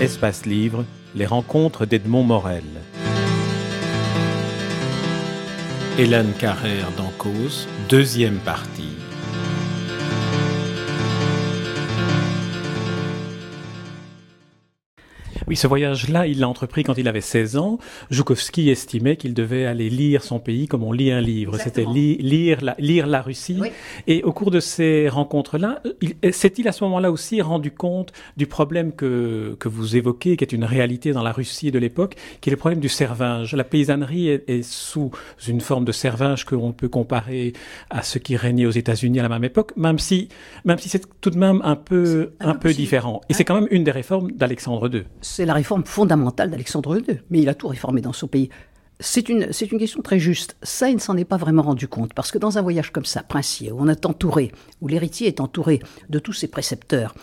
Espace Livre, les rencontres d'Edmond Morel. Hélène Carrère d'Ancos, deuxième partie. Oui, ce voyage-là, il l'a entrepris quand il avait 16 ans. Joukowski estimait qu'il devait aller lire son pays comme on lit un livre. C'était lire, la, lire la Russie. Et au cours de ces rencontres-là, s'est-il à ce moment-là aussi rendu compte du problème que, que vous évoquez, qui est une réalité dans la Russie de l'époque, qui est le problème du servage? La paysannerie est, sous une forme de servage que l'on peut comparer à ce qui régnait aux États-Unis à la même époque, même si, même si c'est tout de même un peu, un peu différent. Et c'est quand même une des réformes d'Alexandre II c'est la réforme fondamentale d'Alexandre II, mais il a tout réformé dans son pays. C'est une, c'est une question très juste. Ça, il ne s'en est pas vraiment rendu compte, parce que dans un voyage comme ça, princier, où on est entouré, où l'héritier est entouré de tous ses précepteurs,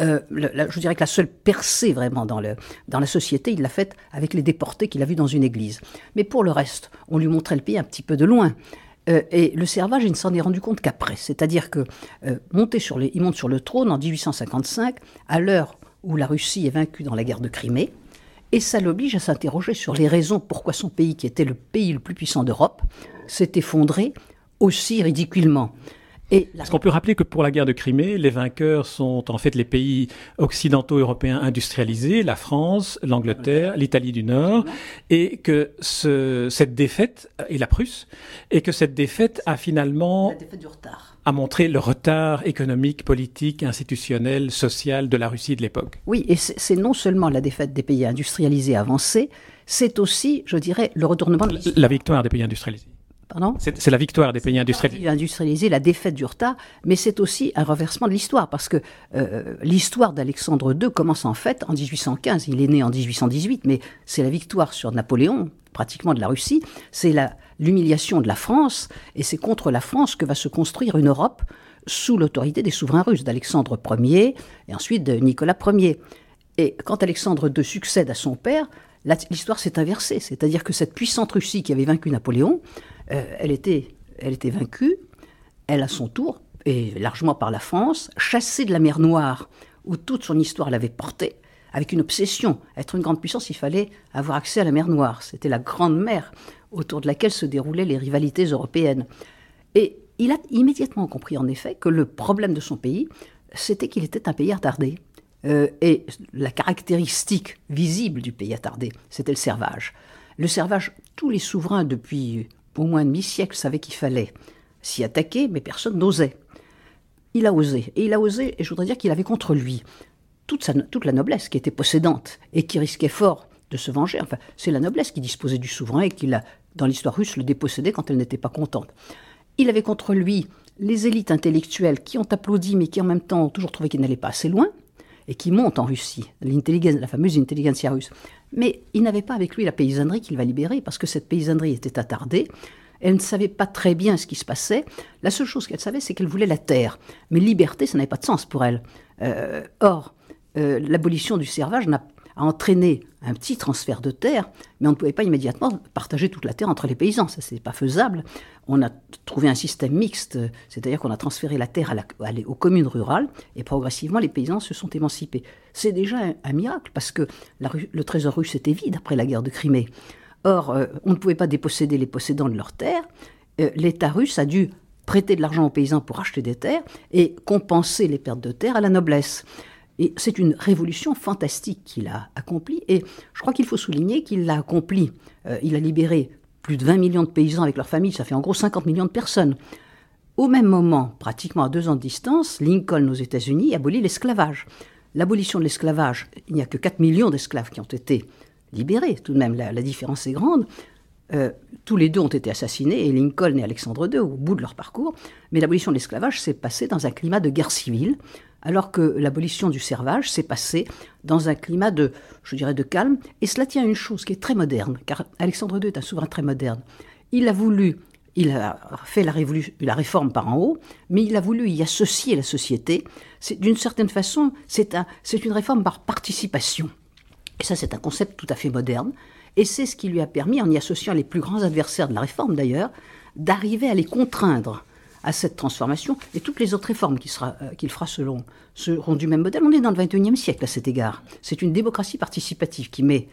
euh, je dirais que la seule percée vraiment dans, le, dans la société, il l'a faite avec les déportés qu'il a vus dans une église. Mais pour le reste, on lui montrait le pays un petit peu de loin. Euh, et le servage, il ne s'en est rendu compte qu'après. C'est-à-dire que euh, sur les, il monte sur le trône en 1855, à l'heure où la Russie est vaincue dans la guerre de Crimée, et ça l'oblige à s'interroger sur les raisons pourquoi son pays, qui était le pays le plus puissant d'Europe, s'est effondré aussi ridiculement. Est-ce qu'on peut rappeler que pour la guerre de Crimée, les vainqueurs sont en fait les pays occidentaux européens industrialisés, la France, l'Angleterre, l'Italie du Nord, et que ce, cette défaite, et la Prusse, et que cette défaite a finalement... a montré le retard économique, politique, institutionnel, social de la Russie de l'époque. Oui, et c'est non seulement la défaite des pays industrialisés avancés, c'est aussi, je dirais, le retournement de La victoire des pays industrialisés. C'est la victoire des pays industrialisés. Industrialisés, la défaite du retard, mais c'est aussi un renversement de l'histoire, parce que euh, l'histoire d'Alexandre II commence en fait en 1815. Il est né en 1818, mais c'est la victoire sur Napoléon, pratiquement de la Russie, c'est l'humiliation de la France, et c'est contre la France que va se construire une Europe sous l'autorité des souverains russes, d'Alexandre Ier et ensuite de Nicolas Ier. Et quand Alexandre II succède à son père, l'histoire s'est inversée, c'est-à-dire que cette puissante Russie qui avait vaincu Napoléon, euh, elle, était, elle était vaincue, elle à son tour, et largement par la France, chassée de la mer Noire, où toute son histoire l'avait portée, avec une obsession. Être une grande puissance, il fallait avoir accès à la mer Noire. C'était la grande mer autour de laquelle se déroulaient les rivalités européennes. Et il a immédiatement compris en effet que le problème de son pays, c'était qu'il était un pays attardé. Euh, et la caractéristique visible du pays attardé, c'était le servage. Le servage, tous les souverains depuis au moins demi-siècle savaient qu'il fallait s'y attaquer, mais personne n'osait. Il a osé, et il a osé, et je voudrais dire qu'il avait contre lui toute la noblesse qui était possédante et qui risquait fort de se venger. Enfin, c'est la noblesse qui disposait du souverain et qui, dans l'histoire russe, le dépossédait quand elle n'était pas contente. Il avait contre lui les élites intellectuelles qui ont applaudi, mais qui en même temps ont toujours trouvé qu'il n'allait pas assez loin et qui monte en Russie, la fameuse intelligentsia russe. Mais il n'avait pas avec lui la paysannerie qu'il va libérer, parce que cette paysannerie était attardée. Elle ne savait pas très bien ce qui se passait. La seule chose qu'elle savait, c'est qu'elle voulait la terre. Mais liberté, ça n'avait pas de sens pour elle. Euh, or, euh, l'abolition du servage n'a a entraîné un petit transfert de terre, mais on ne pouvait pas immédiatement partager toute la terre entre les paysans. Ça, c'est pas faisable. On a trouvé un système mixte, c'est-à-dire qu'on a transféré la terre aux communes rurales, et progressivement, les paysans se sont émancipés. C'est déjà un, miracle, parce que le trésor russe était vide après la guerre de Crimée. Or, euh, on ne pouvait pas déposséder les possédants de leurs terres. Euh, L'État russe a dû prêter de l'argent aux paysans pour acheter des terres et compenser les pertes de terre à la noblesse. Et c'est une révolution fantastique qu'il a accomplie. Et je crois qu'il faut souligner qu'il l'a accomplie. Euh, il a libéré plus de 20 millions de paysans avec leurs familles, ça fait en gros 50 millions de personnes. Au même moment, pratiquement à deux ans de distance, Lincoln aux États-Unis abolit l'esclavage. L'abolition de l'esclavage, il n'y a que 4 millions d'esclaves qui ont été libérés, tout de même la, différence est grande. Euh, tous les deux ont été assassinés, et Lincoln et Alexandre II, au bout de leur parcours. Mais l'abolition de l'esclavage s'est passée dans un climat de guerre civile, alors que l'abolition du servage s'est passée dans un climat de, je dirais, de calme. Et cela tient à une chose qui est très moderne, car Alexandre II est un souverain très moderne. Il a voulu, il a fait la, réforme par en haut, mais il a voulu y associer la société. D'une certaine façon, c'est un, une réforme par participation. Et ça, c'est un concept tout à fait moderne. Et c'est ce qui lui a permis, en y associant les plus grands adversaires de la réforme d'ailleurs, d'arriver à les contraindre à cette transformation. Et toutes les autres réformes euh, qu'il fera seront du même modèle. On est dans le 21e siècle à cet égard. C'est une démocratie participative qui met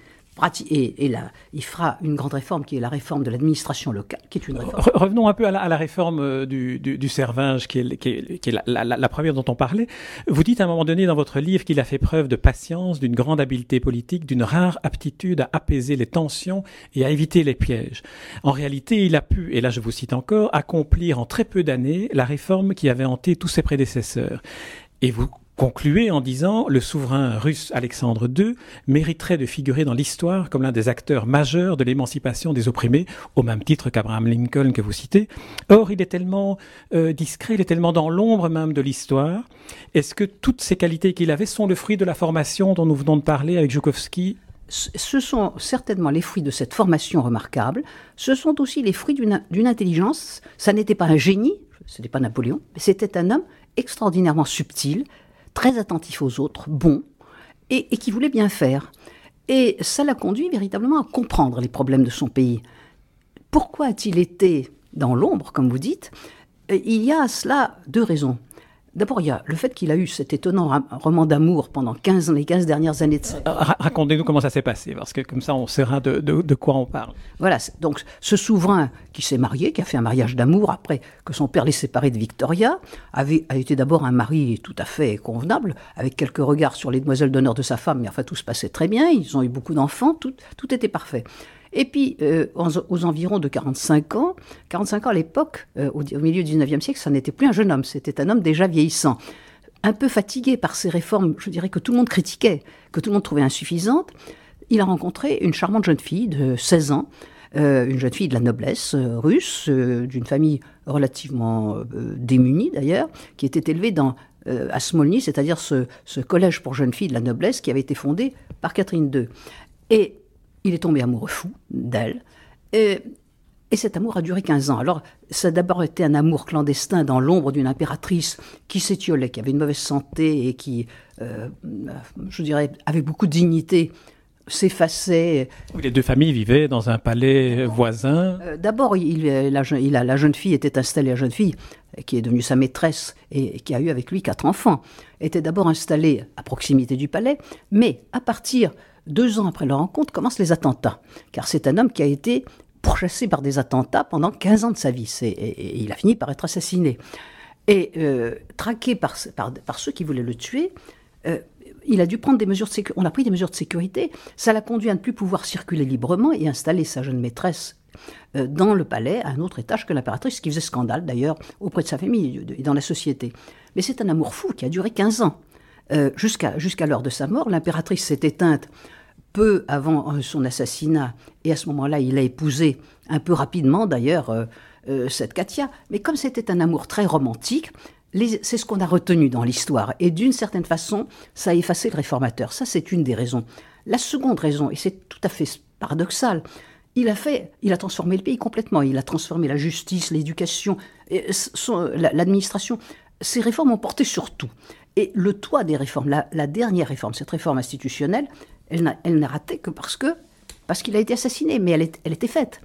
et, là, il fera une grande réforme qui est la réforme de l'administration locale, qui est une réforme. Revenons un peu à la, réforme euh, du, du, du, Cervinge, qui est, qui est, qui est la, la, première dont on parlait. Vous dites à un moment donné dans votre livre qu'il a fait preuve de patience, d'une grande habileté politique, d'une rare aptitude à apaiser les tensions et à éviter les pièges. En réalité, il a pu, et là je vous cite encore, accomplir en très peu d'années la réforme qui avait hanté tous ses prédécesseurs. Et vous concluait en disant le souverain russe Alexandre II mériterait de figurer dans l'histoire comme l'un des acteurs majeurs de l'émancipation des opprimés, au même titre qu'Abraham Lincoln que vous citez. Or, il est tellement euh, discret, il est tellement dans l'ombre même de l'histoire. Est-ce que toutes ces qualités qu'il avait sont le fruit de la formation dont nous venons de parler avec Joukovski ce sont certainement les fruits de cette formation remarquable. Ce sont aussi les fruits d'une intelligence. Ça n'était pas un génie, ce n'était pas Napoléon, mais c'était un homme extraordinairement subtil, très attentif aux autres, bon, et, qui voulait bien faire. Et ça l'a conduit véritablement à comprendre les problèmes de son pays. Pourquoi a-t-il été dans l'ombre, comme vous dites? Il y a à cela deux raisons. D'abord, il y a le fait qu'il a eu cet étonnant roman d'amour pendant 15, les 15 dernières années de sa vie. Racontez-nous comment ça s'est passé, parce que comme ça, on saura de, de, quoi on parle. Voilà, donc ce souverain qui s'est marié, qui a fait un mariage d'amour après que son père l'ait séparé de Victoria, avait, a été d'abord un mari tout à fait convenable, avec quelques regards sur les demoiselles d'honneur de sa femme, mais enfin tout se passait très bien, ils ont eu beaucoup d'enfants, tout, tout était parfait. Et puis, euh, aux, environs de 45 ans, 45 ans à l'époque, euh, au, milieu du 19e siècle, ça n'était plus un jeune homme, c'était un homme déjà vieillissant. Un peu fatigué par ces réformes, je dirais que tout le monde critiquait, que tout le monde trouvait insuffisantes, il a rencontré une charmante jeune fille de 16 ans, euh, une jeune fille de la noblesse russe, d'une famille relativement démunie d'ailleurs, qui était élevée dans, à Smolny, c'est-à-dire ce, ce, collège pour jeunes filles de la noblesse qui avait été fondé par Catherine II. Et il est tombé amoureux fou d'elle. Et, cet amour a duré 15 ans. Alors, ça a d'abord été un amour clandestin dans l'ombre d'une impératrice qui s'étiolait, qui avait une mauvaise santé et qui, euh, je dirais, avec beaucoup de dignité, s'effaçait. Les deux familles vivaient dans un palais voisin. Euh, d'abord, il, la, la, jeune fille était installée, la jeune fille qui est devenue sa maîtresse et qui a eu avec lui quatre enfants, était d'abord installée à proximité du palais, mais à partir deux ans après leur rencontre, commencent les attentats. Car c'est un homme qui a été pourchassé par des attentats pendant 15 ans de sa vie. Et, il a fini par être assassiné. Et euh, traqué par, ceux qui voulaient le tuer, euh, il a dû prendre des mesures. On a pris des mesures de sécurité. Ça l'a conduit à ne plus pouvoir circuler librement et installer sa jeune maîtresse euh, dans le palais, à un autre étage que l'impératrice, qui faisait scandale d'ailleurs auprès de sa famille et dans la société. Mais c'est un amour fou qui a duré 15 ans. Euh, jusqu'à l'heure de sa mort. L'impératrice s'est éteinte peu avant euh, son assassinat, et à ce moment-là, il a épousé, un peu rapidement d'ailleurs, euh, cette Katia. Mais comme c'était un amour très romantique, c'est ce qu'on a retenu dans l'histoire. Et d'une certaine façon, ça a effacé le réformateur. Ça, c'est une des raisons. La seconde raison, et c'est tout à fait paradoxal, il a fait, il a transformé le pays complètement. Il a transformé la justice, l'éducation, l'administration. Ces réformes ont porté sur tout. Et le toit des réformes, la, dernière réforme, cette réforme institutionnelle, elle n'a raté que parce que parce qu'il a été assassiné, mais elle, elle était faite.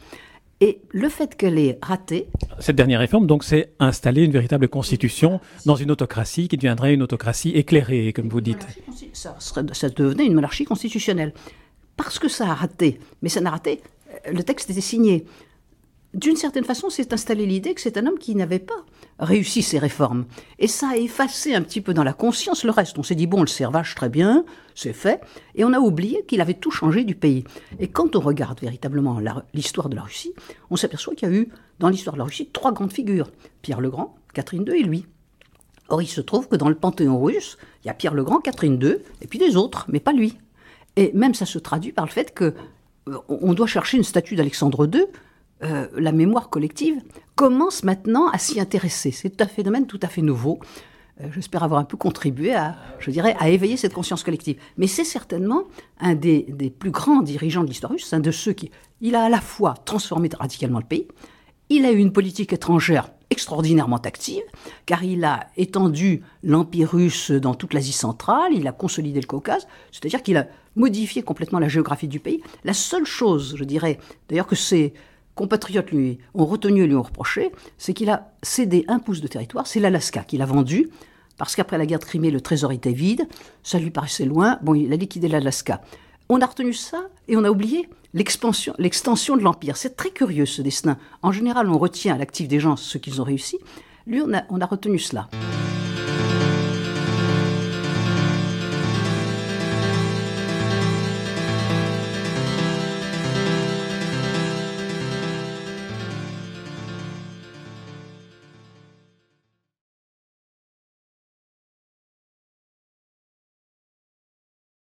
Et le fait qu'elle ait raté. Cette dernière réforme, donc, c'est installer une véritable constitution dans une autocratie qui deviendrait une autocratie éclairée, comme vous dites. Ça, ça devenait une monarchie constitutionnelle. Parce que ça a raté, mais ça n'a raté, le texte était signé d'une certaine façon, s'est installé l'idée que c'est un homme qui n'avait pas réussi ses réformes. Et ça a effacé un petit peu dans la conscience le reste. On s'est dit, bon, le servage, très bien, c'est fait. Et on a oublié qu'il avait tout changé du pays. Et quand on regarde véritablement l'histoire de la Russie, on s'aperçoit qu'il y a eu, dans l'histoire de la Russie, trois grandes figures. Pierre le Grand, Catherine II et lui. Or, il se trouve que dans le panthéon russe, il y a Pierre le Grand, Catherine II, et puis des autres, mais pas lui. Et même ça se traduit par le fait que euh, on doit chercher une statue d'Alexandre II euh, la mémoire collective commence maintenant à s'y intéresser. C'est un phénomène tout à fait nouveau. Euh, j'espère avoir un peu contribué à, je dirais, à éveiller cette conscience collective. Mais c'est certainement un des, plus grands dirigeants de l'histoire russe, un de ceux qui, il a à la fois transformé radicalement le pays, il a eu une politique étrangère extraordinairement active, car il a étendu l'Empire russe dans toute l'Asie centrale, il a consolidé le Caucase, c'est-à-dire qu'il a modifié complètement la géographie du pays. La seule chose, je dirais, d'ailleurs que c'est compatriotes lui ont retenu et lui ont reproché, c'est qu'il a cédé un pouce de territoire, c'est l'Alaska qu'il a vendu, parce qu'après la guerre de Crimée, le trésor était vide, ça lui paraissait loin, bon, il a liquidé l'Alaska. On a retenu ça et on a oublié l'extension de l'Empire. C'est très curieux ce destin. En général, on retient à l'actif des gens ce qu'ils ont réussi. Lui, on a retenu cela.